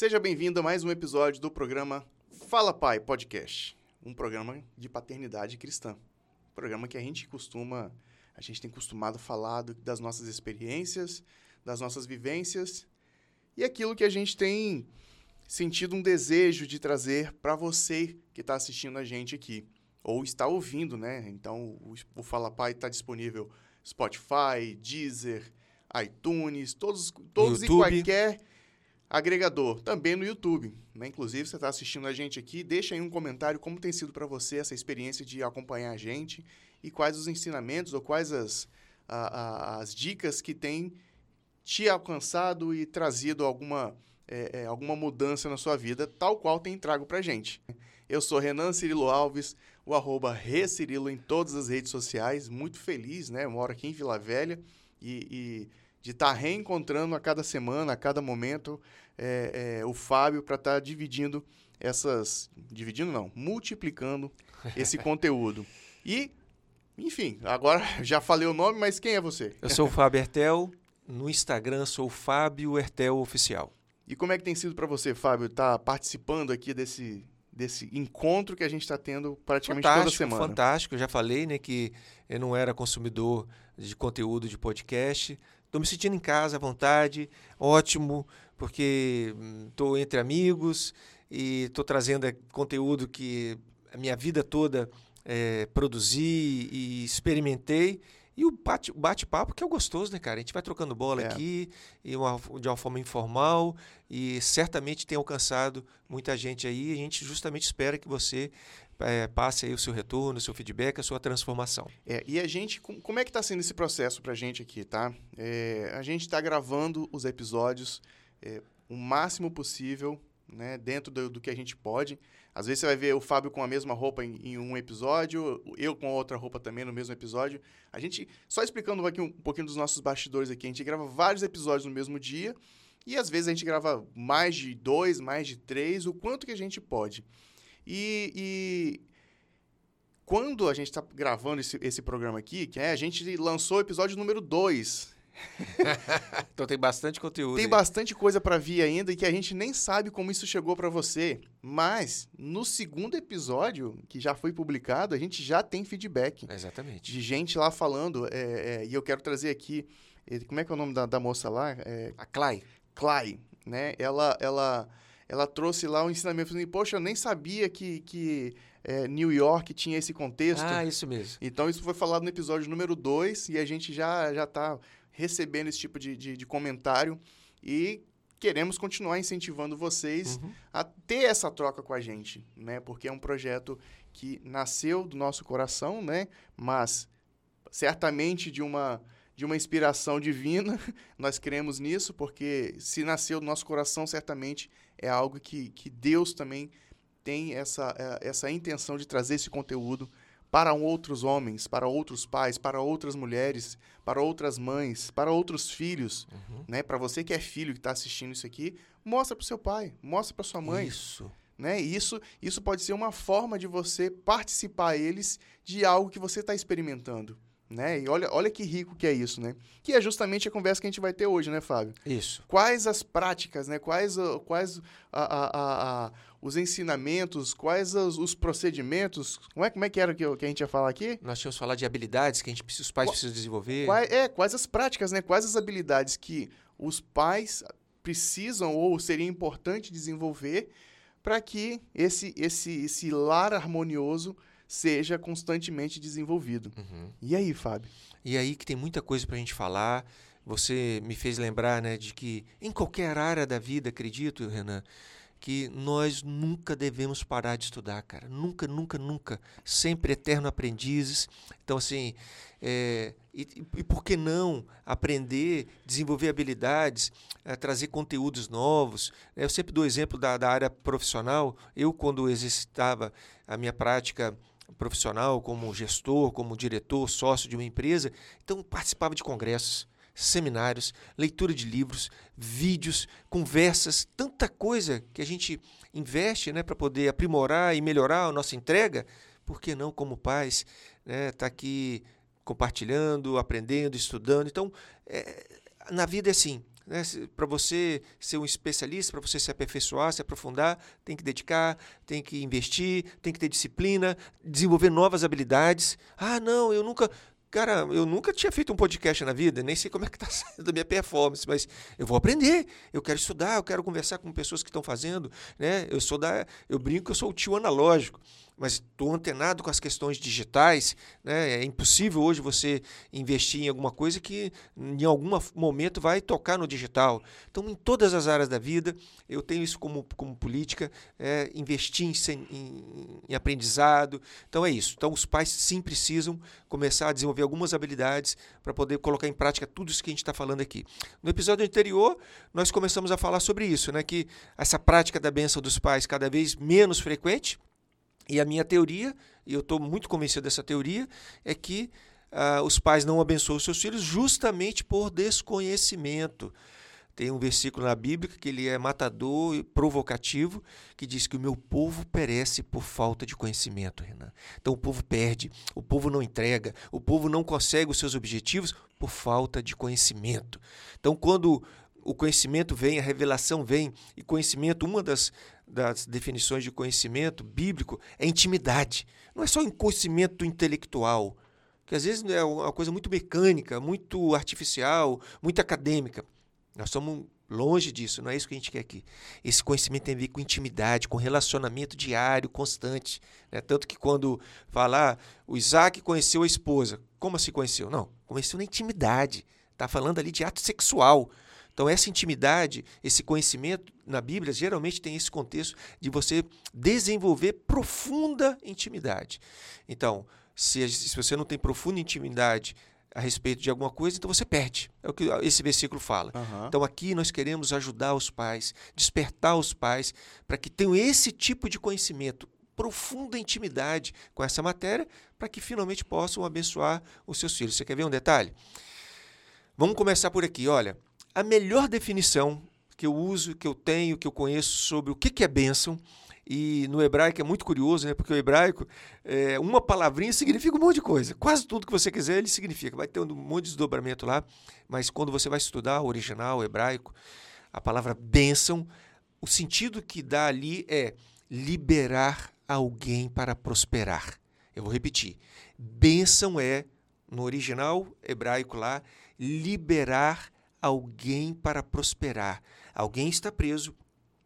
Seja bem-vindo a mais um episódio do programa Fala Pai Podcast, um programa de paternidade cristã. Um programa que a gente costuma, a gente tem costumado falar do- das nossas experiências, das nossas vivências e aquilo que a gente tem sentido um desejo de trazer para você que está assistindo a gente aqui ou está ouvindo, né? Então o, o Fala Pai está disponível Spotify, Deezer, iTunes, todos, todos e YouTube. qualquer agregador, também no YouTube. Né? Inclusive, você está assistindo a gente aqui, deixa aí um comentário como tem sido para você essa experiência de acompanhar a gente e quais os ensinamentos ou quais as, a- a- as dicas que tem te alcançado e trazido alguma, é, é, alguma mudança na sua vida, tal qual tem trago para gente. Eu sou Renan Cirilo Alves, o arroba Recirilo em todas as redes sociais, muito feliz, né? Moro aqui em Vila Velha e, e de estar reencontrando a cada semana, a cada momento, é, é, o Fábio para estar dividindo essas. Dividindo não, multiplicando esse conteúdo. E, enfim, agora já falei o nome, mas quem é você? Eu sou o Fábio Hertel. No Instagram sou o Fábio Hertel Oficial. E como é que tem sido para você, Fábio, estar participando aqui desse, desse encontro que a gente está tendo praticamente toda Fantástico, semana? fantástico. Eu já falei né, que eu não era consumidor de conteúdo de podcast. Estou me sentindo em casa à vontade, ótimo, porque estou entre amigos e estou trazendo eh, conteúdo que a minha vida toda eh, produzi e experimentei. E o bate- o bate-papo que é o gostoso, né, cara? A gente vai trocando bola É. aqui e uma- de uma forma informal e certamente tem alcançado muita gente aí. A gente justamente espera que você eh, passe aí o seu retorno, o seu feedback, a sua transformação. É, e a gente, com- como é que está sendo esse processo para a gente aqui, tá? É, a gente está gravando os episódios é, o máximo possível, né, dentro do, do que a gente pode. Às vezes você vai ver o Fábio com a mesma roupa em, em um episódio, eu com outra roupa também no mesmo episódio. A gente, só explicando aqui um pouquinho dos nossos bastidores aqui, a gente grava vários episódios no mesmo dia e às vezes a gente grava mais de dois, mais de três, o quanto que a gente pode. E, e quando a gente está gravando esse, esse programa aqui, que é, a gente lançou o episódio número 2. Então tem bastante conteúdo. Tem aí. bastante coisa para vir ainda e que a gente nem sabe como isso chegou para você. Mas no segundo episódio, que já foi publicado, a gente já tem feedback Exatamente. de gente lá falando. é, é, e eu quero trazer aqui. Como é que é o nome da, da moça lá? É, A Clay. Clay, né? Ela, ela, ela trouxe lá um ensinamento. Falando, Poxa, eu nem sabia que, que eh, New York tinha esse contexto. Ah, isso mesmo. Então, isso foi falado no episódio número 2 e a gente já já está recebendo esse tipo de, de, de comentário e queremos continuar incentivando vocês Uhum. a ter essa troca com a gente, né? Porque é um projeto que nasceu do nosso coração, né? Mas certamente de uma de uma inspiração divina, nós cremos nisso, porque se nasceu do nosso coração, certamente é algo que, que Deus também tem essa, eh, essa intenção de trazer esse conteúdo para outros homens, para outros pais, para outras mulheres, para outras mães, para outros filhos, Uhum. né? Para você que é filho que está assistindo isso aqui, mostra para o seu pai, mostra para sua mãe, Isso. né? Isso, isso pode ser uma forma de você participar eles de algo que você está experimentando, né? E olha, olha que rico que é isso, né? Que é justamente a conversa que a gente vai ter hoje, né, Fábio? Isso. Quais as práticas, né? Quais, o- quais a- a- a- os ensinamentos, quais os, os procedimentos? Como é, como é que era que, que a gente ia falar aqui? Nós tínhamos falado de habilidades que a gente, os pais precisam desenvolver. Quais, é, quais as práticas, né? Quais as habilidades que os pais precisam ou seria importante desenvolver para que esse, esse, esse lar harmonioso seja constantemente desenvolvido. Uhum. E aí, Fábio? E aí que tem muita coisa pra gente falar. Você me fez lembrar, né, de que em qualquer área da vida, acredito, Renan, que nós nunca devemos parar de estudar, cara. Nunca, nunca, nunca. Sempre eterno aprendizes. Então, assim, é, e, e por que não aprender, desenvolver habilidades, eh, trazer conteúdos novos? Eu sempre dou exemplo da, da área profissional. Eu, quando exercitava a minha prática profissional como gestor, como diretor, sócio de uma empresa, então participava de congressos, seminários, leitura de livros, vídeos, conversas, tanta coisa que a gente investe né, para poder aprimorar e melhorar a nossa entrega. Por que não, como pais, né, tá aqui compartilhando, aprendendo, estudando? Então, é, na vida é assim. Né? Para você ser um especialista, para você se aperfeiçoar, se aprofundar, tem que dedicar, tem que investir, tem que ter disciplina, desenvolver novas habilidades. Ah, não, eu nunca. Cara, eu nunca tinha feito um podcast na vida, nem sei como é que está saindo a minha performance, mas eu vou aprender, eu quero estudar, eu quero conversar com pessoas que estão fazendo, né? Eu sou da, eu brinco eu sou o tio analógico mas estou antenado com as questões digitais. Né? É impossível hoje você investir em alguma coisa que em algum momento vai tocar no digital. Então, em todas as áreas da vida, eu tenho isso como, como política, é, investir em, em, em aprendizado. Então, é isso. Então, os pais sim precisam começar a desenvolver algumas habilidades para poder colocar em prática tudo isso que a gente está falando aqui. No episódio anterior, nós começamos a falar sobre isso, né? que essa prática da bênção dos pais cada vez menos frequente, e a minha teoria, e eu estou muito convencido dessa teoria, é que uh, os pais não abençoam seus filhos justamente por desconhecimento. Tem um versículo na Bíblia que ele é matador e provocativo, que diz que o meu povo perece por falta de conhecimento, Renan. Então o povo perde, o povo não entrega, o povo não consegue os seus objetivos por falta de conhecimento. Então quando o conhecimento vem, a revelação vem, e conhecimento, uma das, das definições de conhecimento bíblico é intimidade. Não é só um conhecimento intelectual, que às vezes é uma coisa muito mecânica, muito artificial, muito acadêmica. Nós estamos longe disso, não é isso que a gente quer aqui. Esse conhecimento tem a ver com intimidade, com relacionamento diário, constante. Né? Tanto que quando falar, ah, o Isaac conheceu a esposa. Como se conheceu? Não, conheceu na intimidade. Está falando ali de ato sexual. Então, essa intimidade, esse conhecimento na Bíblia, geralmente tem esse contexto de você desenvolver profunda intimidade. Então, se, se você não tem profunda intimidade a respeito de alguma coisa, então você perde. É o que esse versículo fala. Uhum. Então, aqui nós queremos ajudar os pais, despertar os pais para que tenham esse tipo de conhecimento, profunda intimidade com essa matéria, para que finalmente possam abençoar os seus filhos. Você quer ver um detalhe? Vamos começar por aqui. Olha, a melhor definição que eu uso, que eu tenho, que eu conheço sobre o que é bênção, e no hebraico é muito curioso, né? porque o hebraico, é, uma palavrinha significa um monte de coisa. Quase tudo que você quiser ele significa. Vai ter um monte de desdobramento lá, mas quando você vai estudar o original, o hebraico, a palavra bênção, o sentido que dá ali é liberar alguém para prosperar. Eu vou repetir. Bênção é, no original hebraico lá, liberar alguém para prosperar. Alguém está preso,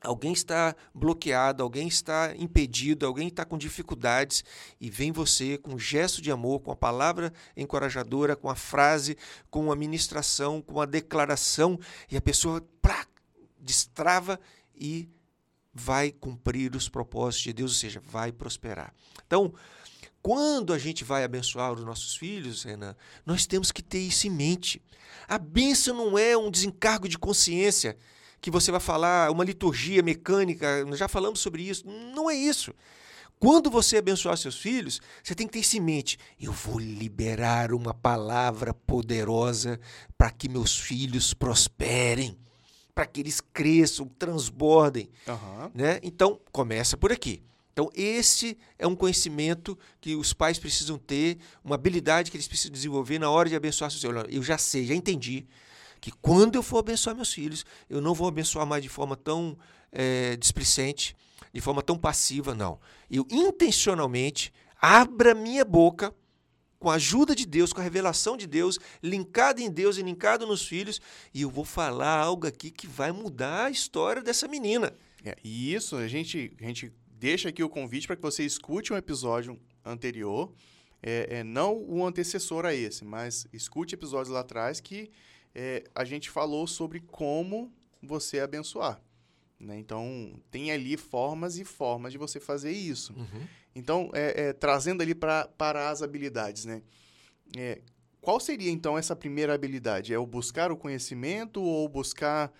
alguém está bloqueado, alguém está impedido, alguém está com dificuldades e vem você com um gesto de amor, com a palavra encorajadora, com a frase, com a ministração, com a declaração e a pessoa plá, destrava e vai cumprir os propósitos de Deus, ou seja, vai prosperar. Então, quando a gente vai abençoar os nossos filhos, Renan, nós temos que ter isso em mente. A bênção não é um desencargo de consciência que você vai falar, uma liturgia mecânica, nós já falamos sobre isso. Não é isso. Quando você abençoar seus filhos, você tem que ter isso em mente. Eu vou liberar uma palavra poderosa para que meus filhos prosperem, para que eles cresçam, transbordem. Uhum. Né? Então, começa por aqui. Então, esse é um conhecimento que os pais precisam ter, uma habilidade que eles precisam desenvolver na hora de abençoar seus filhos. Eu já sei, já entendi que quando eu for abençoar meus filhos, eu não vou abençoar mais de forma tão é, displicente, de forma tão passiva, não. Eu intencionalmente abra minha boca com a ajuda de Deus, com a revelação de Deus, linkado em Deus e linkado nos filhos, e eu vou falar algo aqui que vai mudar a história dessa menina. É, e isso a gente, a gente deixa aqui o convite para que você escute um episódio anterior, é, é, não o antecessor a esse, mas escute episódios lá atrás que é, a gente falou sobre como você abençoar. Né? Então, tem ali formas e formas de você fazer isso. Uhum. Então, é, é, trazendo ali pra, para as habilidades, né? É, qual seria, então, essa primeira habilidade? É o buscar o conhecimento ou buscar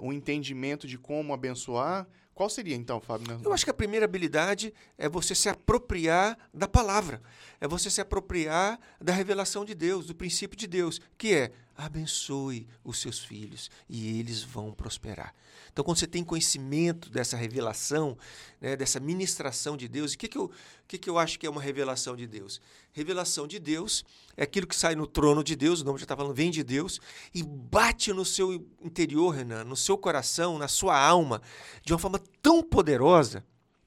o entendimento de como abençoar? Qual seria então, Fábio? Eu acho que a primeira habilidade é você se apropriar da palavra, é você se apropriar da revelação de Deus, do princípio de Deus, que é abençoe os seus filhos e eles vão prosperar. Então, quando você tem conhecimento dessa revelação, né, dessa ministração de Deus, o que, que, eu, que, que eu acho que é uma revelação de Deus? Revelação de Deus é aquilo que sai no trono de Deus, o nome já está falando, vem de Deus, e bate no seu interior, Renan, no seu coração, na sua alma, de uma forma tão poderosa,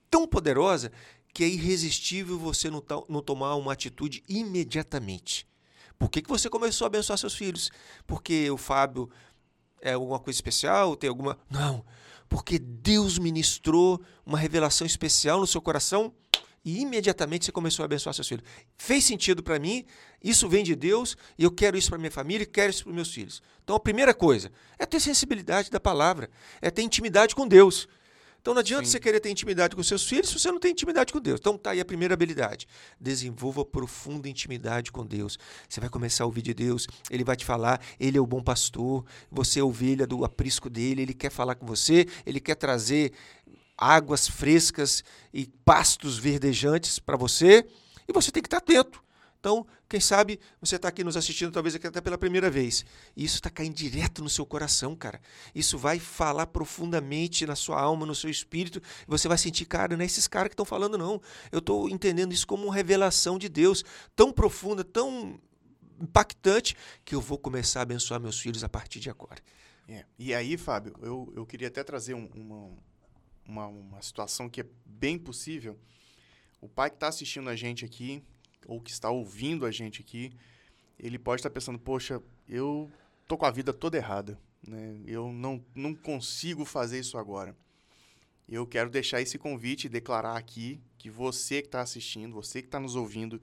tão poderosa, que é irresistível você não, não tomar uma atitude imediatamente. Por que, que você começou a abençoar seus filhos? Porque o Fábio é alguma coisa especial? Tem alguma. Não. Porque Deus ministrou uma revelação especial no seu coração e imediatamente você começou a abençoar seus filhos. Fez sentido para mim, isso vem de Deus e eu quero isso para minha família e quero isso para meus filhos. Então a primeira coisa é ter sensibilidade da palavra, é ter intimidade com Deus. Então não adianta Sim. você querer ter intimidade com seus filhos se você não tem intimidade com Deus. Então tá aí a primeira habilidade. Desenvolva profunda intimidade com Deus. Você vai começar a ouvir de Deus, ele vai te falar, ele é o bom pastor, você é ovelha do aprisco dele, ele quer falar com você, ele quer trazer águas frescas e pastos verdejantes para você, e você tem que estar atento. Então, quem sabe você está aqui nos assistindo, talvez até pela primeira vez. E isso está caindo direto no seu coração, cara. Isso vai falar profundamente na sua alma, no seu espírito. Você vai sentir, cara, não é esses caras que estão falando, não. Eu estou entendendo isso como uma revelação de Deus tão profunda, tão impactante, que eu vou começar a abençoar meus filhos a partir de agora. É. E aí, Fábio, eu, eu queria até trazer um, uma, uma, uma situação que é bem possível. O pai que está assistindo a gente aqui, ou que está ouvindo a gente aqui, ele pode estar pensando, poxa, eu tô com a vida toda errada, né? Eu não, não consigo fazer isso agora. Eu quero deixar esse convite e declarar aqui que você que está assistindo, você que está nos ouvindo,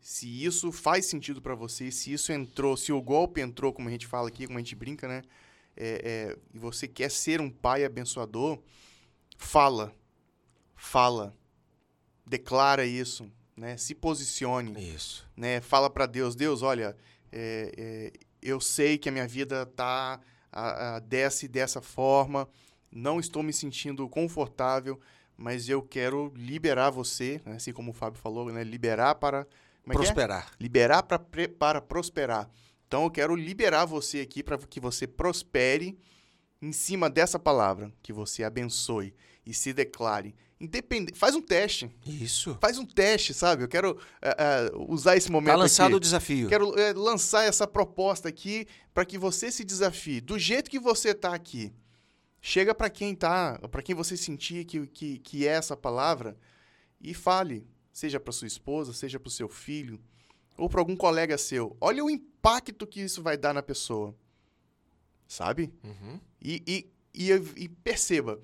se isso faz sentido para você, se isso entrou, se o golpe entrou, como a gente fala aqui, como a gente brinca, né? É, é, e você quer ser um pai abençoador, fala, fala, declara isso, né? Se posicione. Isso. Né? Fala para Deus, Deus, olha, é, é, eu sei que a minha vida tá a, a, desce dessa forma, não estou me sentindo confortável, mas eu quero liberar você, né? assim como o Fábio falou, né? Liberar para é, é prosperar. Liberar para para prosperar. Então eu quero liberar você aqui para que você prospere em cima dessa palavra, que você abençoe e se declare independente. Faz um teste. Isso. Faz um teste, sabe? Eu quero uh, uh, usar esse momento. Tá lançado aqui. o desafio. Quero uh, lançar essa proposta aqui para que você se desafie. Do jeito que você tá aqui. Chega para quem tá, para quem você sentir que, que, que é essa palavra e fale. Seja para sua esposa, seja para o seu filho, ou para algum colega seu. Olha o impacto que isso vai dar na pessoa. Sabe? Uhum. E, e, e, e perceba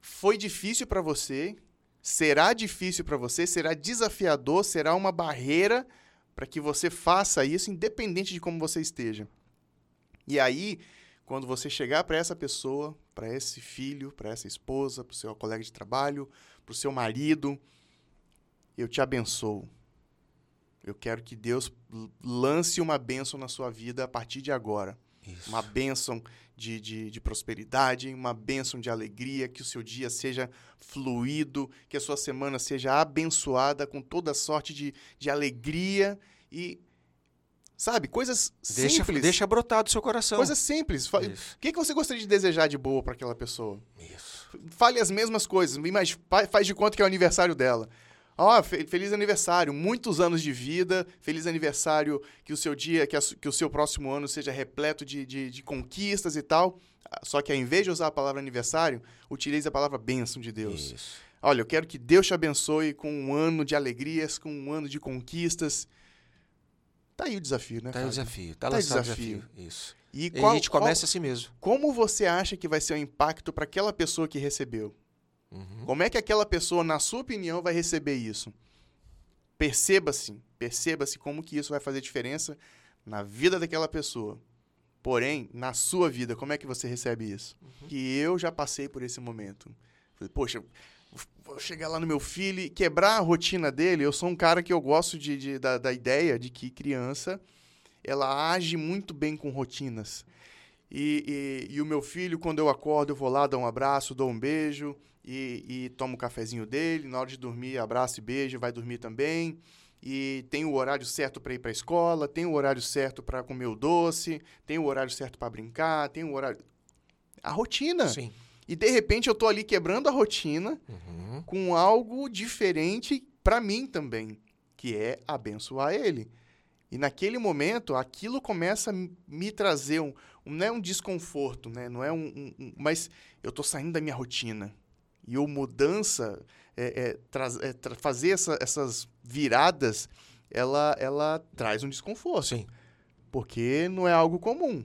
foi difícil para você, será difícil para você, será desafiador, será uma barreira para que você faça isso, independente de como você esteja. E aí, quando você chegar para essa pessoa, para esse filho, para essa esposa, para o seu colega de trabalho, para o seu marido, eu te abençoo. Eu quero que Deus lance uma bênção na sua vida a partir de agora. Isso. Uma bênção de, de, de, prosperidade, uma bênção de alegria, que o seu dia seja fluido, que a sua semana seja abençoada com toda sorte de, de alegria e. Sabe, coisas deixa, simples. Deixa brotar do seu coração. Coisas simples. Isso. O que, que você gostaria de desejar de boa para aquela pessoa? Isso. Fale as mesmas coisas, mas faz de conta que é o aniversário dela. Ó, oh, feliz aniversário, muitos anos de vida, feliz aniversário, que o seu dia, que, a, que o seu próximo ano seja repleto de, de, de, conquistas e tal. Só que ao invés de usar a palavra aniversário, utilize a palavra bênção de Deus. Isso. Olha, eu quero que Deus te abençoe com um ano de alegrias, com um ano de conquistas. Tá aí o desafio, né? Tá aí o desafio, tá, tá lançado o desafio. desafio. Isso. E, qual, e a gente começa qual, assim mesmo. Como você acha que vai ser o impacto para aquela pessoa que recebeu? Uhum. Como é que aquela pessoa, na sua opinião, vai receber isso? Perceba-se, perceba-se como que isso vai fazer diferença na vida daquela pessoa. Porém, na sua vida, como é que você recebe isso? Uhum. Que eu já passei por esse momento. Poxa, vou chegar lá no meu filho e quebrar a rotina dele. Eu sou um cara que eu gosto de, de da, da ideia de que criança ela age muito bem com rotinas. E, e, e, o meu filho, quando eu acordo, eu vou lá, dou um abraço, dou um beijo e, e tomo o um cafezinho dele. Na hora de dormir, abraço e beijo, vai dormir também. e tem o horário certo para ir para a escola, tem o horário certo para comer o doce, tem o horário certo para brincar, tem o horário a rotina. Sim. E de repente eu tô ali quebrando a rotina Uhum. com algo diferente para mim também, que é abençoar ele. E naquele momento, aquilo começa a me trazer um, um- não é um desconforto, né? Não é um, um- um- mas eu tô saindo da minha rotina. E o mudança, é, é, traz- é, tra- fazer essa- essas viradas, ela, ela traz um desconforto Sim. porque não é algo comum.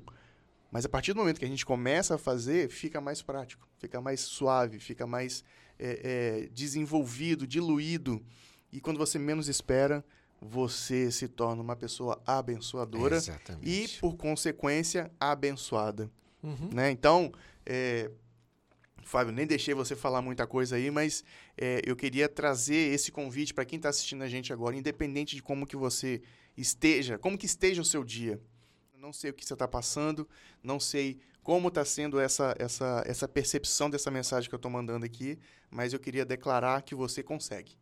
Mas a partir do momento que a gente começa a fazer, fica mais prático, fica mais suave, fica mais é, é, desenvolvido, diluído. E quando você menos espera, você se torna uma pessoa abençoadora e, Exatamente. por consequência, abençoada. Uhum. Né? Então, é, Fábio, nem deixei você falar muita coisa aí, mas é, eu queria trazer esse convite para quem está assistindo a gente agora, independente de como que você esteja, como que esteja o seu dia. Não sei o que você está passando, não sei como está sendo essa, essa, essa percepção dessa mensagem que eu estou mandando aqui, mas eu queria declarar que você consegue.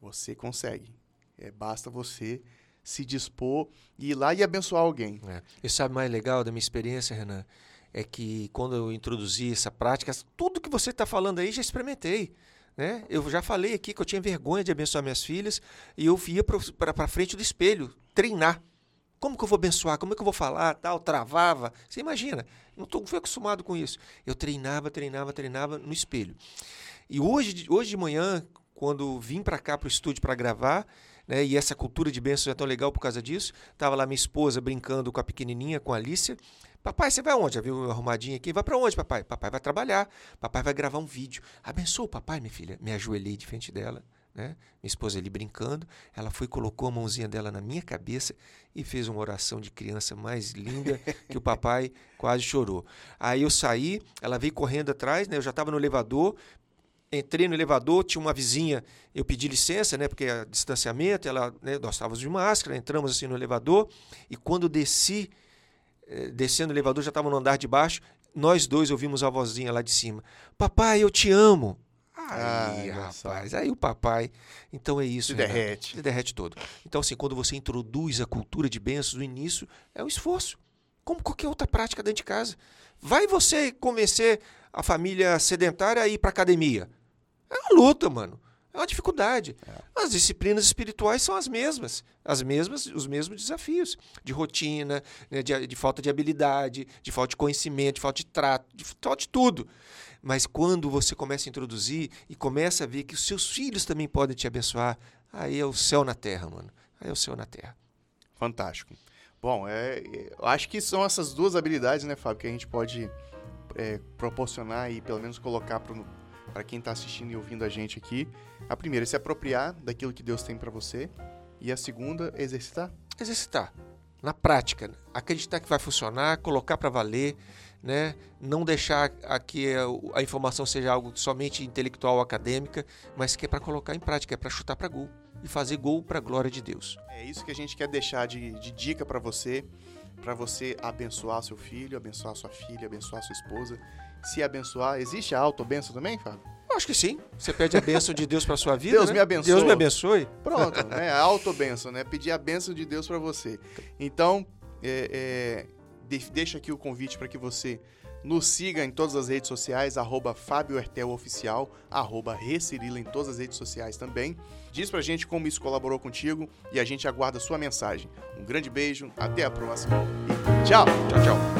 Você consegue. É, basta você se dispor e ir lá e abençoar alguém. É. E sabe mais legal da minha experiência, Renan? É que quando eu introduzi essa prática, tudo que você está falando aí já experimentei. Né? Eu já falei aqui que eu tinha vergonha de abençoar minhas filhas e eu ia para frente do espelho treinar. Como que eu vou abençoar? Como é que eu vou falar? Tal, travava. Você imagina? Não tô, fui acostumado com isso. Eu treinava, treinava, treinava no espelho. E hoje, hoje de manhã, quando vim para cá para o estúdio para gravar, né, e essa cultura de bênçãos é tão legal por causa disso, tava lá minha esposa brincando com a pequenininha, com a Alicia. Papai, você vai aonde? Já viu arrumadinho aqui? Vai para onde, papai? Papai vai trabalhar. Papai vai gravar um vídeo. Abençoa o papai, minha filha. Me ajoelhei de frente dela, né? Minha esposa ali brincando. Ela foi, colocou a mãozinha dela na minha cabeça e fez uma oração de criança mais linda que o papai quase chorou. Aí eu saí, ela veio correndo atrás, né? Eu já estava no elevador, entrei no elevador, tinha uma vizinha, eu pedi licença, né, porque é distanciamento, ela, né, nós estávamos de máscara, entramos assim no elevador, e quando desci, descendo o elevador, já estava no andar de baixo, nós dois ouvimos a vozinha lá de cima, papai, eu te amo. Aí, Ai, rapaz, aí o papai, então é isso. Se Renan. derrete. Se derrete todo. Então, assim, quando você introduz a cultura de bênçãos no início, é um esforço. Como qualquer outra prática dentro de casa. Vai você convencer a família sedentária a ir para academia. É uma luta, mano. É uma dificuldade. As disciplinas espirituais são as mesmas. As mesmas, os mesmos desafios. De rotina, né, de, de falta de habilidade, de falta de conhecimento, de falta de trato, de falta de tudo. Mas quando você começa a introduzir e começa a ver que os seus filhos também podem te abençoar, aí é o céu na terra, mano. Aí é o céu na terra. Fantástico. Bom, é, é, eu acho que são essas duas habilidades, né, Fábio, que a gente pode é, proporcionar e pelo menos colocar para quem está assistindo e ouvindo a gente aqui. A primeira é se apropriar daquilo que Deus tem para você. E a segunda, exercitar. Exercitar. Na prática, acreditar que vai funcionar, colocar para valer, né? não deixar a que a, a informação seja algo somente intelectual ou acadêmica, mas que é para colocar em prática, é para chutar para gol e fazer gol para a glória de Deus. É isso que a gente quer deixar de, de dica para você, para você abençoar seu filho, abençoar sua filha, abençoar sua esposa. Se abençoar, existe a auto-benção também, Fábio? Eu acho que sim. Você pede a bênção de Deus para sua vida. Deus né? me abençoe. Deus me abençoe. Pronto, né? A auto-benção, né? Pedir a benção de Deus para você. Então, é, é, de- deixa aqui o convite para que você nos siga em todas as redes sociais, arroba Fábio Oficial, arroba Recirila em todas as redes sociais também. Diz pra gente como isso colaborou contigo e a gente aguarda a sua mensagem. Um grande beijo, até a próxima e tchau! Tchau, tchau.